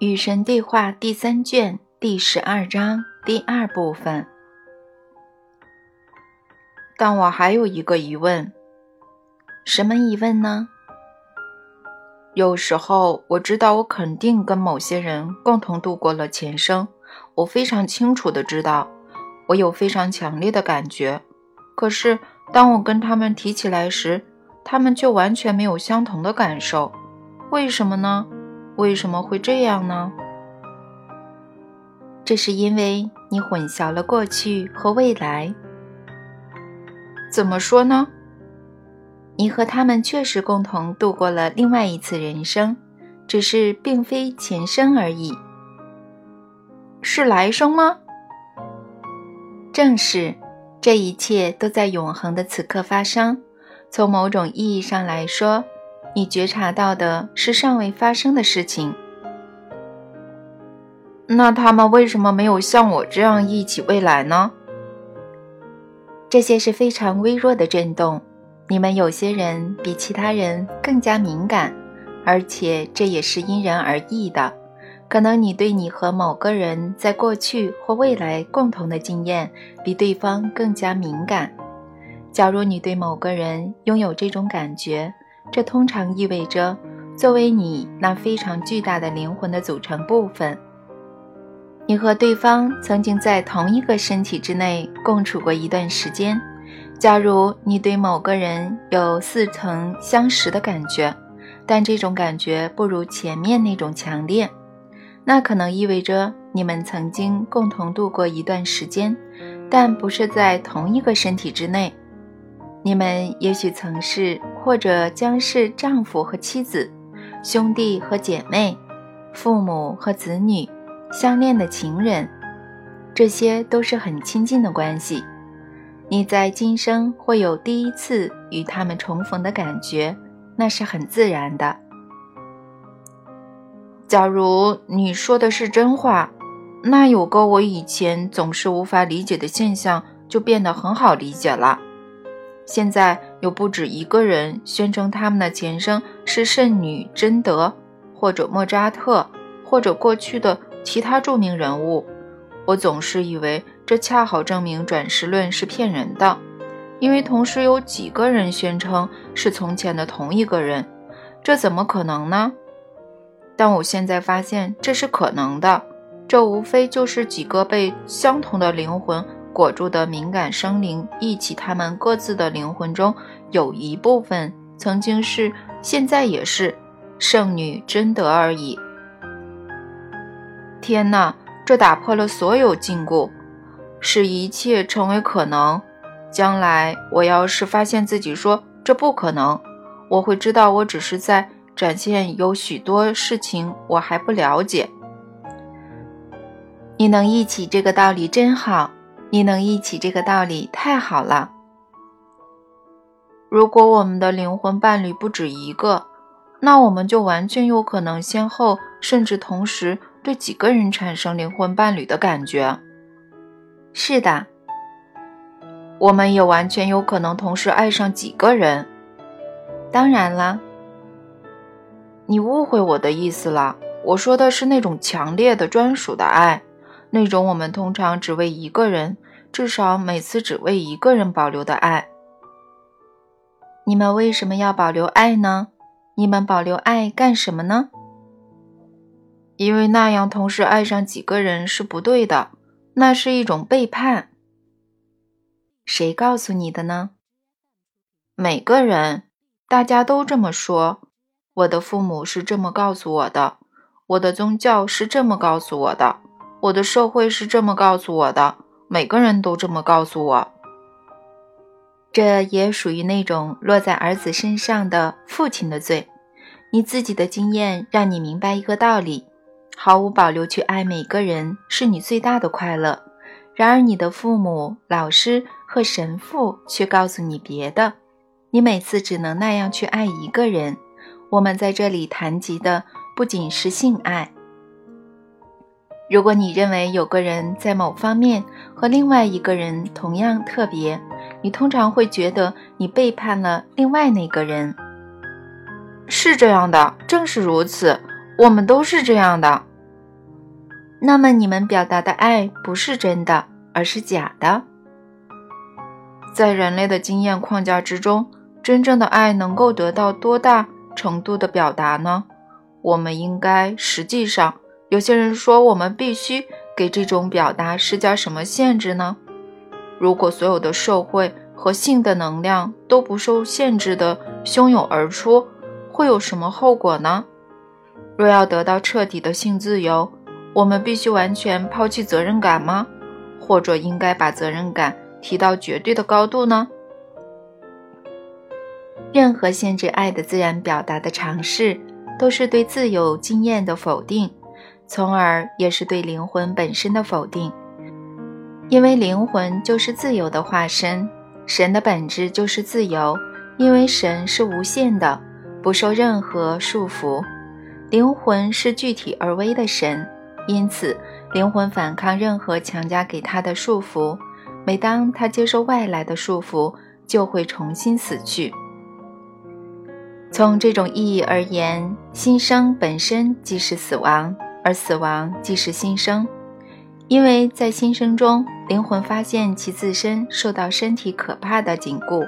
与神对话第三卷第十二章第二部分。但我还有一个疑问，什么疑问呢？有时候我知道我肯定跟某些人共同度过了前生，我非常清楚的知道，我有非常强烈的感觉。可是当我跟他们提起来时，他们却完全没有相同的感受，为什么呢？为什么会这样呢？这是因为你混淆了过去和未来。怎么说呢？你和他们确实共同度过了另外一次人生，只是并非前生而已。是来生吗？正是，这一切都在永恒的此刻发生。从某种意义上来说。你觉察到的是尚未发生的事情，那他们为什么没有像我这样忆起未来呢？这些是非常微弱的震动，你们有些人比其他人更加敏感，而且这也是因人而异的。可能你对你和某个人在过去或未来共同的经验比对方更加敏感。假如你对某个人拥有这种感觉，这通常意味着，作为你那非常巨大的灵魂的组成部分，你和对方曾经在同一个身体之内共处过一段时间。假如你对某个人有似曾相识的感觉，但这种感觉不如前面那种强烈，那可能意味着你们曾经共同度过一段时间，但不是在同一个身体之内。你们也许曾是，或者将是丈夫和妻子、兄弟和姐妹、父母和子女、相恋的情人，这些都是很亲近的关系。你在今生会有第一次与他们重逢的感觉，那是很自然的。假如你说的是真话，那有个我以前总是无法理解的现象就变得很好理解了。现在有不止一个人宣称他们的前生是圣女贞德，或者莫扎特，或者过去的其他著名人物。我总是以为这恰好证明转世论是骗人的，因为同时有几个人宣称是从前的同一个人，这怎么可能呢？但我现在发现这是可能的，这无非就是几个被相同的灵魂。裹住的敏感生灵忆起他们各自的灵魂中有一部分曾经是，现在也是圣女贞德而已。天哪，这打破了所有禁锢，使一切成为可能。将来我要是发现自己说这不可能，我会知道我只是在展现有许多事情我还不了解。你能忆起这个道理真好。你能忆起这个道理，太好了。如果我们的灵魂伴侣不止一个，那我们就完全有可能先后甚至同时对几个人产生灵魂伴侣的感觉。是的，我们也完全有可能同时爱上几个人。当然啦，你误会我的意思了。我说的是那种强烈的专属的爱。那种我们通常只为一个人，至少每次只为一个人保留的爱。你们为什么要保留爱呢？你们保留爱干什么呢？因为那样同时爱上几个人是不对的，那是一种背叛。谁告诉你的呢？每个人，大家都这么说。我的父母是这么告诉我的，我的宗教是这么告诉我的。我的社会是这么告诉我的，每个人都这么告诉我。这也属于那种落在儿子身上的父亲的罪。你自己的经验让你明白一个道理：毫无保留去爱每个人是你最大的快乐。然而，你的父母、老师和神父却告诉你别的。你每次只能那样去爱一个人。我们在这里谈及的不仅是性爱。如果你认为有个人在某方面和另外一个人同样特别，你通常会觉得你背叛了另外那个人。是这样的，正是如此，我们都是这样的。那么你们表达的爱不是真的，而是假的。在人类的经验框架之中，真正的爱能够得到多大程度的表达呢？我们应该实际上，有些人说我们必须给这种表达施加什么限制呢？如果所有的社会和性的能量都不受限制的汹涌而出，会有什么后果呢？若要得到彻底的性自由，我们必须完全抛弃责任感吗？或者应该把责任感提到绝对的高度呢？任何限制爱的自然表达的尝试，都是对自由经验的否定，从而也是对灵魂本身的否定。因为灵魂就是自由的化身，神的本质就是自由，因为神是无限的，不受任何束缚。灵魂是具体而微的神，因此灵魂反抗任何强加给他的束缚。每当他接受外来的束缚，就会重新死去。从这种意义而言，新生本身即是死亡，而死亡即是新生。因为在新生中，灵魂发现其自身受到身体可怕的紧锢，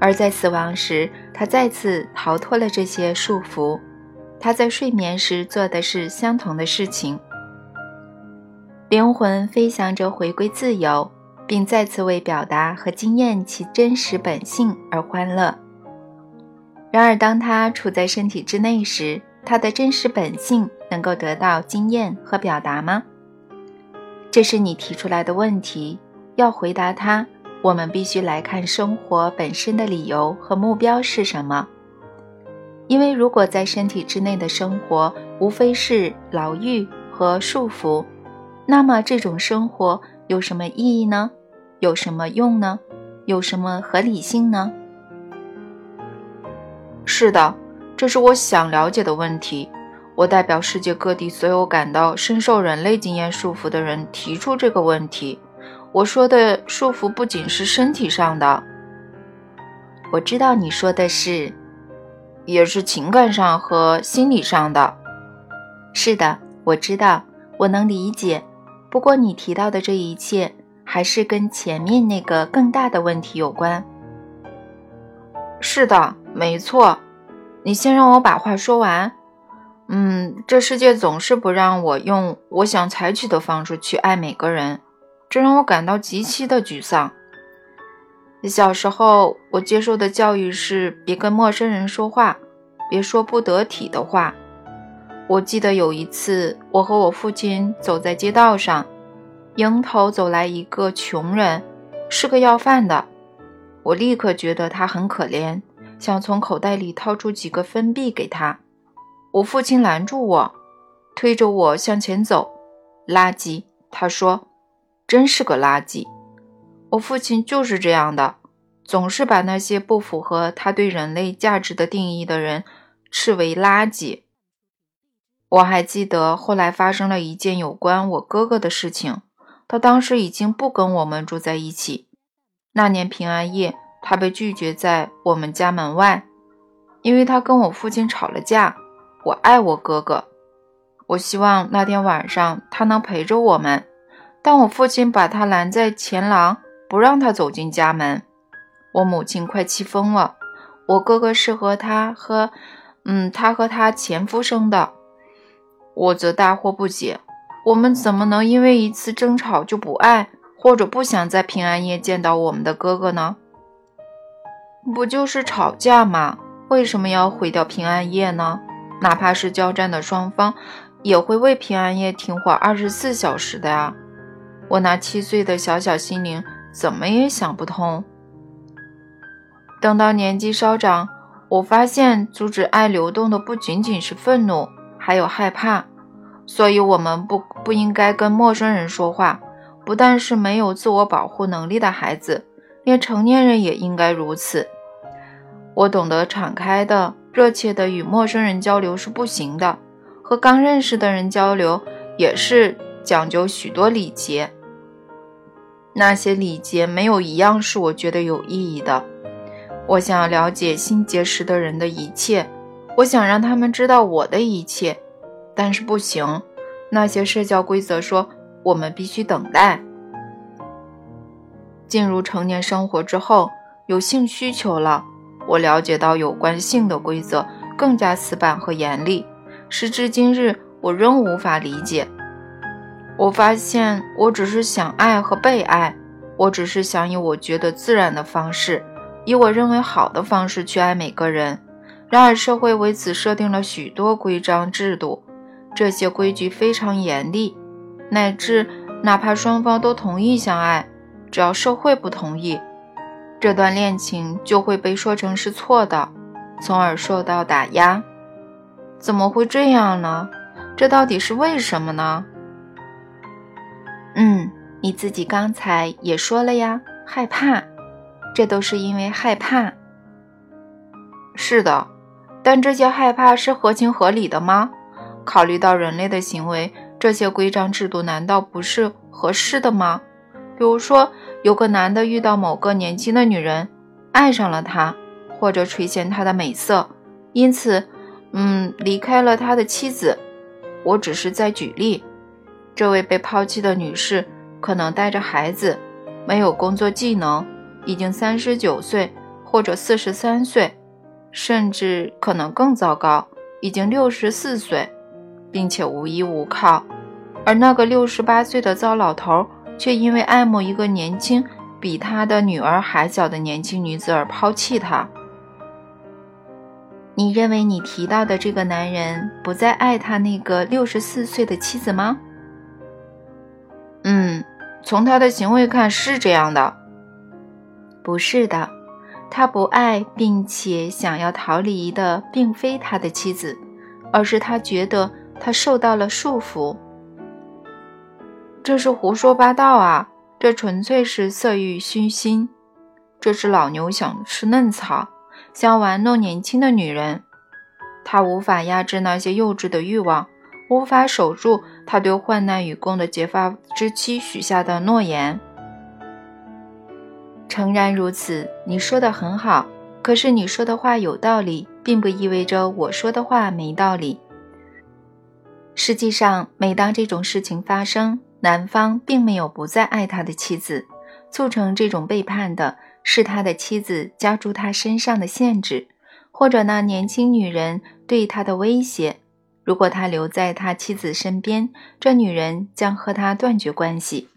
而在死亡时，他再次逃脱了这些束缚。他在睡眠时做的是相同的事情。灵魂飞翔着回归自由，并再次为表达和经验其真实本性而欢乐。然而，当他处在身体之内时，他的真实本性能够得到经验和表达吗？这是你提出来的问题。要回答它，我们必须来看生活本身的理由和目标是什么。因为如果在身体之内的生活无非是牢狱和束缚，那么这种生活有什么意义呢？有什么用呢？有什么合理性呢？是的，这是我想了解的问题。我代表世界各地所有感到深受人类经验束缚的人提出这个问题。我说的束缚不仅是身体上的，我知道你说的是，也是情感上和心理上的。是的，我知道，我能理解。不过你提到的这一切，还是跟前面那个更大的问题有关。是的，没错。你先让我把话说完。嗯，这世界总是不让我用我想采取的方式去爱每个人，这让我感到极其的沮丧。小时候，我接受的教育是别跟陌生人说话，别说不得体的话。我记得有一次，我和我父亲走在街道上，迎头走来一个穷人，是个要饭的。我立刻觉得他很可怜，想从口袋里掏出几个分币给他。我父亲拦住我，推着我向前走。垃圾，他说：“真是个垃圾。”我父亲就是这样的，总是把那些不符合他对人类价值的定义的人斥为垃圾。我还记得后来发生了一件有关我哥哥的事情。他当时已经不跟我们住在一起。那年平安夜，他被拒绝在我们家门外，因为他跟我父亲吵了架。我爱我哥哥，我希望那天晚上他能陪着我们，但我父亲把他拦在前廊，不让他走进家门。我母亲快气疯了。我哥哥是和他和，嗯，他和他前夫生的。我则大惑不解，我们怎么能因为一次争吵就不爱或者不想在平安夜见到我们的哥哥呢？不就是吵架吗？为什么要毁掉平安夜呢？哪怕是交战的双方，也会为平安夜停火二十四小时的呀！我那七岁的小小心灵怎么也想不通。等到年纪稍长，我发现阻止爱流动的不仅仅是愤怒，还有害怕。所以，我们不不应该跟陌生人说话。不但是没有自我保护能力的孩子，连成年人也应该如此。我懂得敞开的。热切的与陌生人交流是不行的，和刚认识的人交流也是讲究许多礼节。那些礼节没有一样是我觉得有意义的。我想了解新结识的人的一切，我想让他们知道我的一切，但是不行，那些社交规则说我们必须等待。进入成年生活之后，有性需求了，我了解到有关性的规则更加死板和严厉。时至今日，我仍无法理解。我发现，我只是想爱和被爱，我只是想以我觉得自然的方式，以我认为好的方式去爱每个人。然而，社会为此设定了许多规章制度，这些规矩非常严厉，乃至哪怕双方都同意相爱。只要社会不同意，这段恋情就会被说成是错的，从而受到打压。怎么会这样呢？这到底是为什么呢？嗯，你自己刚才也说了呀，害怕，这都是因为害怕。是的，但这些害怕是合情合理的吗？考虑到人类的行为，这些规章制度难道不是合适的吗？比如说，有个男的遇到某个年轻的女人，爱上了她，或者垂涎她的美色，因此，嗯，离开了他的妻子。我只是在举例。这位被抛弃的女士可能带着孩子，没有工作技能，已经三十九岁或者四十三岁，甚至可能更糟糕，已经六十四岁，并且无依无靠。而那个六十八岁的糟老头。却因为爱慕一个年轻、比他的女儿还小的年轻女子而抛弃他。你认为你提到的这个男人不再爱他那个六十四岁的妻子吗？嗯，从他的行为看是这样的。不是的，他不爱并且想要逃离的并非他的妻子，而是他觉得他受到了束缚。这是胡说八道啊！这纯粹是色欲熏心。这只老牛想吃嫩草，想玩弄年轻的女人。他无法压制那些幼稚的欲望，无法守住他对患难与共的结发之妻许下的诺言。诚然如此，你说的很好。可是你说的话有道理，并不意味着我说的话没道理。实际上，每当这种事情发生，男方并没有不再爱他的妻子，促成这种背叛的是他的妻子加诸他身上的限制，或者那年轻女人对他的威胁。如果他留在他妻子身边，这女人将和他断绝关系。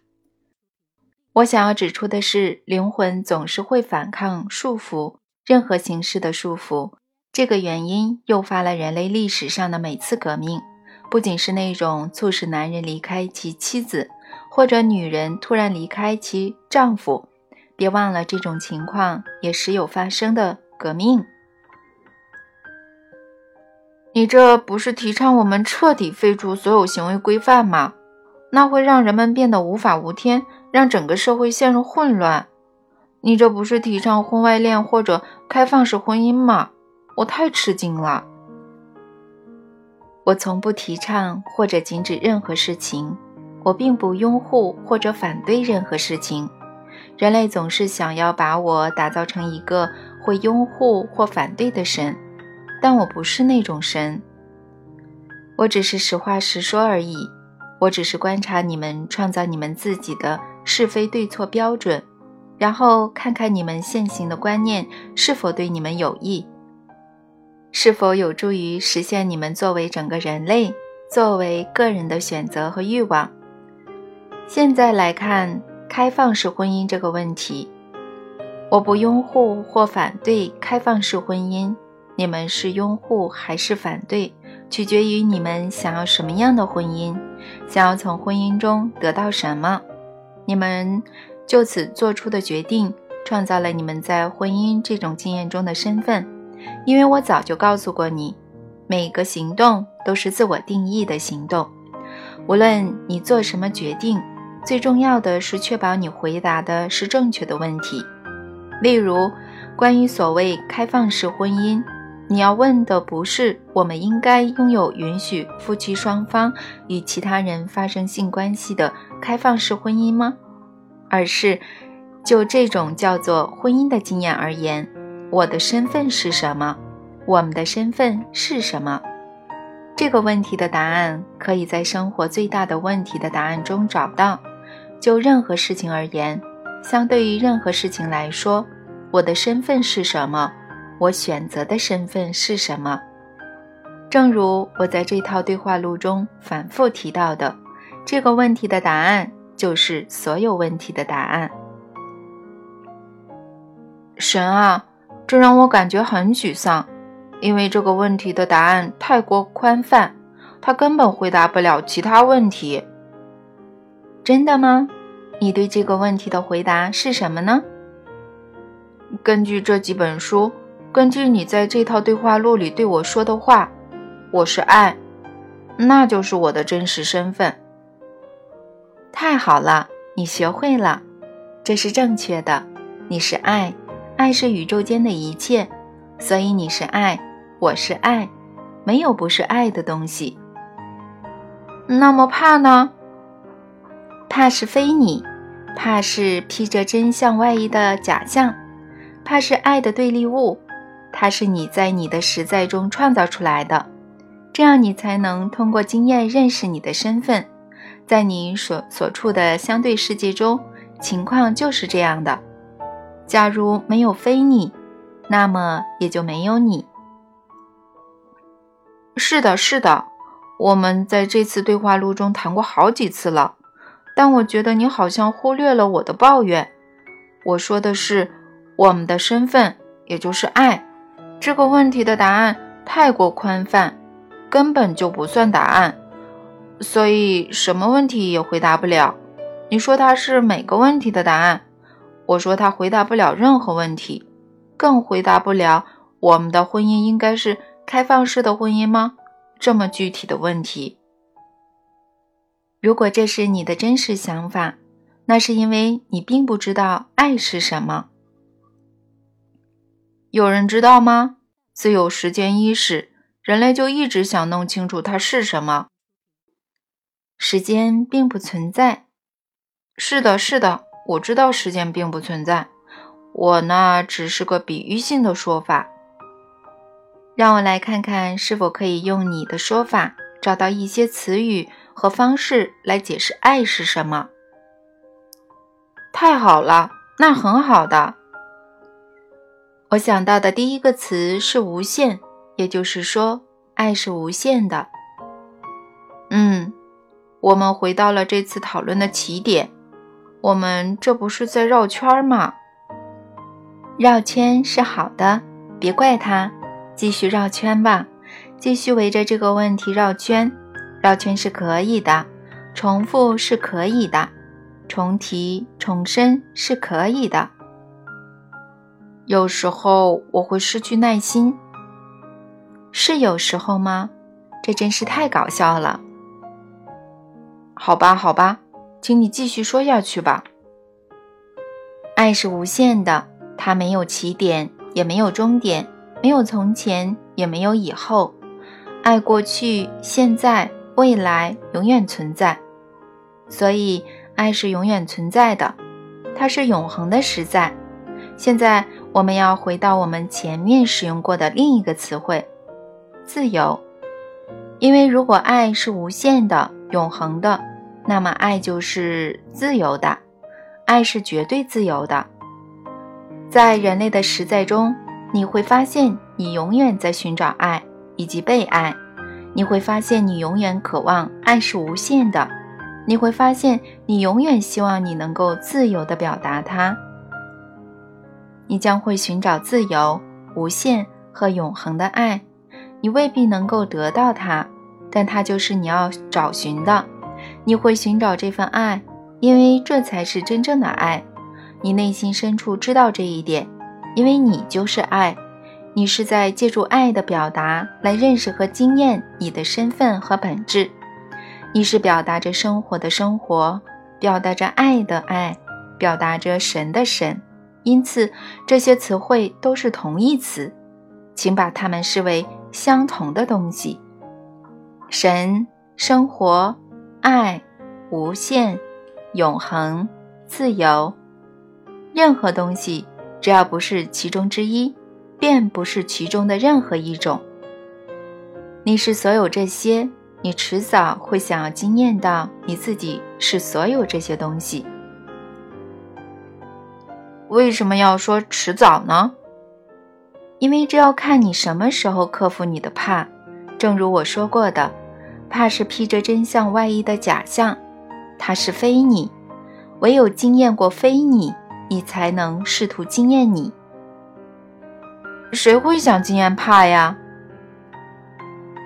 我想要指出的是，灵魂总是会反抗束缚，任何形式的束缚。这个原因诱发了人类历史上的每次革命。不仅是那种促使男人离开其妻子，或者女人突然离开其丈夫，别忘了这种情况也时有发生的革命。你这不是提倡我们彻底废除所有行为规范吗？那会让人们变得无法无天，让整个社会陷入混乱。你这不是提倡婚外恋或者开放式婚姻吗？我太吃惊了。我从不提倡或者禁止任何事情，我并不拥护或者反对任何事情。人类总是想要把我打造成一个会拥护或反对的神，但我不是那种神。我只是实话实说而已。我只是观察你们创造你们自己的是非对错标准，然后看看你们现行的观念是否对你们有益。是否有助于实现你们作为整个人类、作为个人的选择和欲望？现在来看开放式婚姻这个问题，我不拥护或反对开放式婚姻。你们是拥护还是反对，取决于你们想要什么样的婚姻，想要从婚姻中得到什么。你们就此做出的决定，创造了你们在婚姻这种经验中的身份。因为我早就告诉过你，每个行动都是自我定义的行动。无论你做什么决定，最重要的是确保你回答的是正确的问题。例如，关于所谓开放式婚姻，你要问的不是我们应该拥有允许夫妻双方与其他人发生性关系的开放式婚姻吗？而是就这种叫做婚姻的经验而言。我的身份是什么？我们的身份是什么？这个问题的答案可以在生活最大的问题的答案中找到。就任何事情而言，相对于任何事情来说，我的身份是什么？我选择的身份是什么？正如我在这套对话录中反复提到的，这个问题的答案就是所有问题的答案。神啊，这让我感觉很沮丧。因为这个问题的答案太过宽泛，他根本回答不了其他问题。真的吗？你对这个问题的回答是什么呢？根据这几本书，根据你在这套对话录里对我说的话，我是爱，那就是我的真实身份。太好了，你学会了，这是正确的。你是爱，爱是宇宙间的一切，所以你是爱。我是爱，没有不是爱的东西。那么怕呢？怕是非你，怕是披着真相外衣的假象，怕是爱的对立物，它是你在你的实在中创造出来的，这样你才能通过经验认识你的身份。在你所所处的相对世界中，情况就是这样的。假如没有非你，那么也就没有你。是的，是的，我们在这次对话录中谈过好几次了，但我觉得你好像忽略了我的抱怨。我说的是我们的身份，也就是爱。这个问题的答案太过宽泛，根本就不算答案，所以什么问题也回答不了。你说它是每个问题的答案，我说他回答不了任何问题，更回答不了我们的婚姻应该是。开放式的婚姻吗？这么具体的问题，如果这是你的真实想法，那是因为你并不知道爱是什么。有人知道吗？自有时间伊始，人类就一直想弄清楚它是什么。时间并不存在。是的，是的，我知道时间并不存在。我呢，只是个比喻性的说法。让我来看看是否可以用你的说法找到一些词语和方式来解释爱是什么。太好了，那很好的。我想到的第一个词是无限，也就是说，爱是无限的。嗯，我们回到了这次讨论的起点。我们这不是在绕圈吗？绕圈是好的，别怪他。继续绕圈吧，继续围着这个问题绕圈。绕圈是可以的，重复是可以的，重提、重申是可以的。有时候我会失去耐心，是有时候吗？这真是太搞笑了。好吧，好吧，请你继续说下去吧。爱是无限的，它没有起点，也没有终点。没有从前，也没有以后，爱过去、现在、未来，永远存在。所以，爱是永远存在的，它是永恒的实在。现在，我们要回到我们前面使用过的另一个词汇——自由。因为如果爱是无限的、永恒的，那么爱就是自由的，爱是绝对自由的。在人类的实在中。你会发现，你永远在寻找爱以及被爱。你会发现，你永远渴望爱是无限的。你会发现，你永远希望你能够自由地表达它。你将会寻找自由、无限和永恒的爱。你未必能够得到它，但它就是你要找寻的。你会寻找这份爱，因为这才是真正的爱。你内心深处知道这一点。因为你就是爱，你是在借助爱的表达来认识和经验你的身份和本质。你是表达着生活的生活，表达着爱的爱，表达着神的神。因此，这些词汇都是同义词，请把它们视为相同的东西：神、生活、爱、无限、永恒、自由。任何东西。只要不是其中之一，便不是其中的任何一种。你是所有这些，你迟早会想要惊艳到你自己是所有这些东西。为什么要说迟早呢？因为这要看你什么时候克服你的怕。正如我说过的，怕是披着真相外衣的假象，它是非你。唯有惊艳过非你，你才能试图惊艳你。谁会想惊艳怕呀？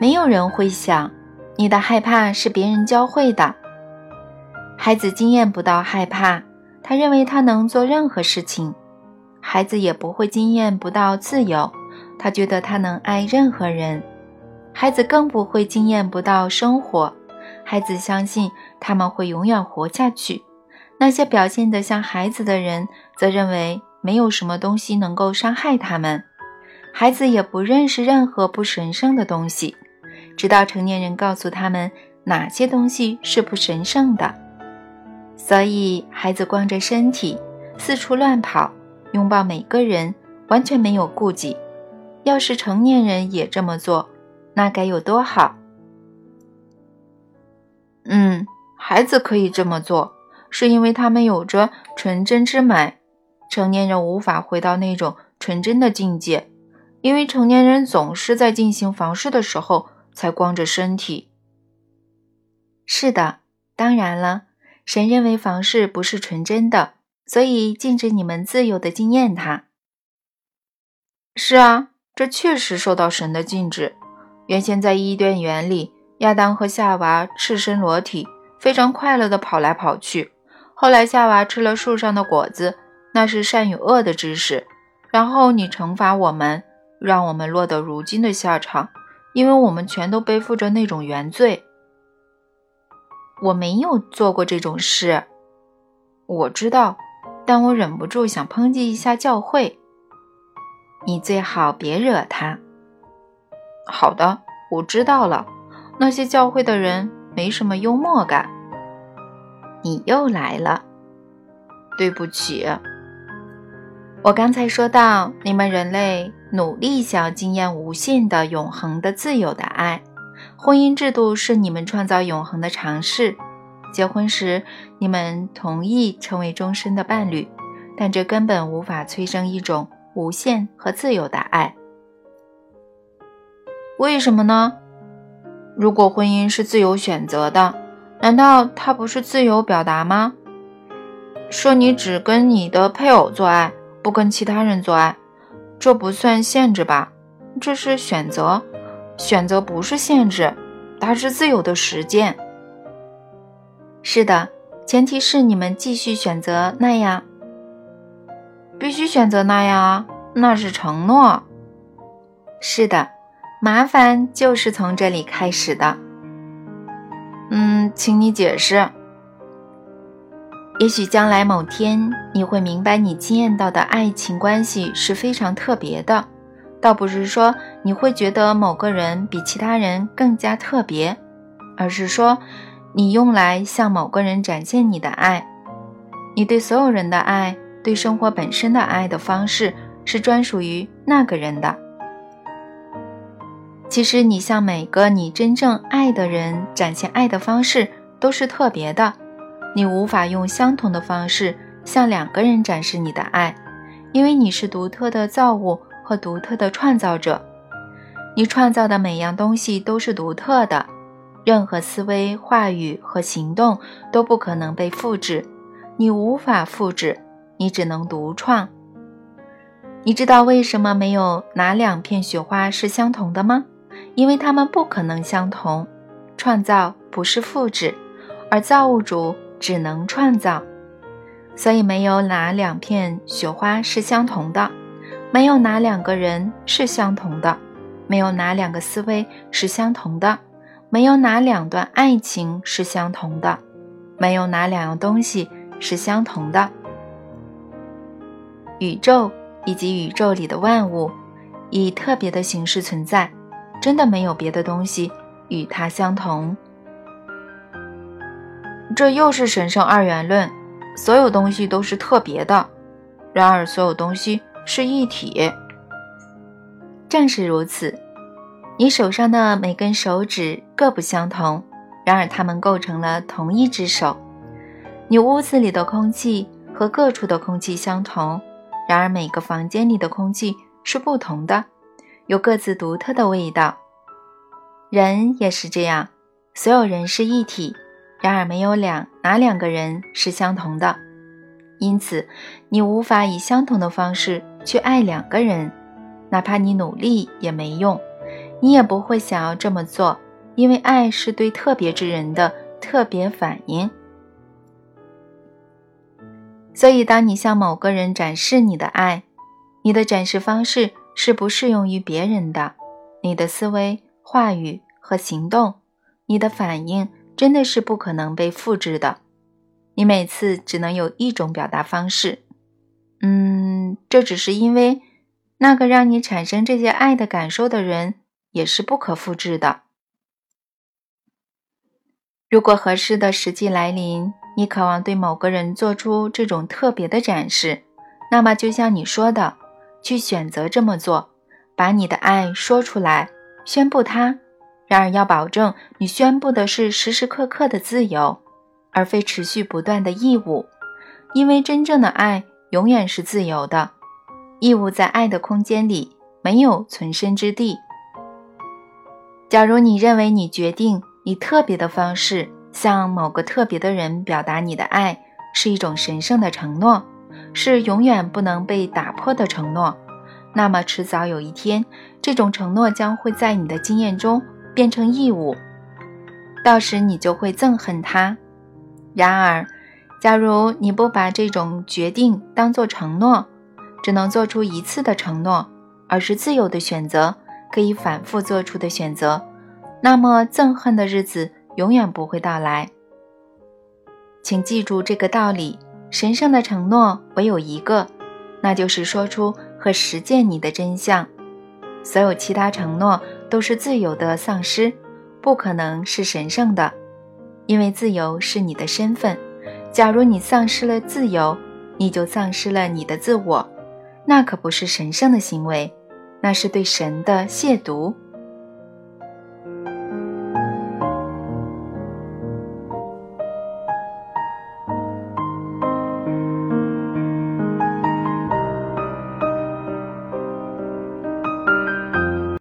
没有人会想，你的害怕是别人教会的。孩子经验不到害怕，他认为他能做任何事情。孩子也不会经验不到自由，他觉得他能爱任何人。孩子更不会惊艳不到生活，孩子相信他们会永远活下去。那些表现得像孩子的人，则认为没有什么东西能够伤害他们。孩子也不认识任何不神圣的东西。直到成年人告诉他们哪些东西是不神圣的，所以孩子光着身体四处乱跑，拥抱每个人，完全没有顾忌。要是成年人也这么做，那该有多好！嗯，孩子可以这么做，是因为他们有着纯真之美。成年人无法回到那种纯真的境界，因为成年人总是在进行房事的时候。才光着身体。是的，当然了，神认为房事不是纯真的，所以禁止你们自由的经验它。是啊，这确实受到神的禁止。原先在伊甸园里，亚当和夏娃赤身裸体，非常快乐的跑来跑去。后来夏娃吃了树上的果子，那是善与恶的知识。然后你惩罚我们，让我们落得如今的下场。因为我们全都背负着那种原罪，我没有做过这种事，我知道，但我忍不住想抨击一下教会。你最好别惹他。好的，我知道了。那些教会的人没什么幽默感。你又来了，对不起。我刚才说到，你们人类。努力想要经验无限的、永恒的、自由的爱。婚姻制度是你们创造永恒的尝试。结婚时，你们同意成为终身的伴侣，但这根本无法催生一种无限和自由的爱。为什么呢？如果婚姻是自由选择的，难道它不是自由表达吗？说你只跟你的配偶做爱，不跟其他人做爱。这不算限制吧？这是选择，选择不是限制，它是自由的实践。是的，前提是你们继续选择那样，必须选择那样啊，那是承诺。是的，麻烦就是从这里开始的。嗯，请你解释。也许将来某天你会明白，你经验到的爱情关系是非常特别的，倒不是说你会觉得某个人比其他人更加特别，而是说你用来向某个人展现你的爱，你对所有人的爱，对生活本身的爱的方式是专属于那个人的。其实你向每个你真正爱的人展现爱的方式都是特别的。你无法用相同的方式向两个人展示你的爱，因为你是独特的造物和独特的创造者。你创造的每样东西都是独特的，任何思维、话语和行动都不可能被复制。你无法复制，你只能独创。你知道为什么没有哪两片雪花是相同的吗？因为它们不可能相同。创造不是复制，而造物主。只能创造，所以没有哪两片雪花是相同的，没有哪两个人是相同的，没有哪两个思维是相同的，没有哪两段爱情是相同的，没有哪两样东西是相同的。宇宙以及宇宙里的万物以特别的形式存在，真的没有别的东西与它相同。这又是神圣二元论，所有东西都是特别的，然而所有东西是一体。正是如此，你手上的每根手指各不相同，然而它们构成了同一只手。你屋子里的空气和各处的空气相同，然而每个房间里的空气是不同的，有各自独特的味道。人也是这样，所有人是一体，然而没有两哪两个人是相同的。因此，你无法以相同的方式去爱两个人，哪怕你努力也没用。你也不会想要这么做，因为爱是对特别之人的特别反应。所以，当你向某个人展示你的爱，你的展示方式是不适用于别人的。你的思维、话语和行动，你的反应真的是不可能被复制的。你每次只能有一种表达方式。嗯，这只是因为那个让你产生这些爱的感受的人。也是不可复制的。如果合适的时机来临，你渴望对某个人做出这种特别的展示，那么就像你说的，去选择这么做，把你的爱说出来，宣布它。然而要保证你宣布的是时时刻刻的自由，而非持续不断的义务，因为真正的爱永远是自由的。义务在爱的空间里没有存身之地。假如你认为你决定以特别的方式向某个特别的人表达你的爱是一种神圣的承诺，是永远不能被打破的承诺，那么迟早有一天，这种承诺将会在你的经验中变成义务，到时你就会憎恨它。然而，假如你不把这种决定当作承诺，只能做出一次的承诺，而是自由的选择。可以反复做出的选择，那么憎恨的日子永远不会到来。请记住这个道理：神圣的承诺唯有一个，那就是说出和实践你的真相。所有其他承诺都是自由的丧失，不可能是神圣的，因为自由是你的身份。假如你丧失了自由，你就丧失了你的自我，那可不是神圣的行为。那是对神的亵渎。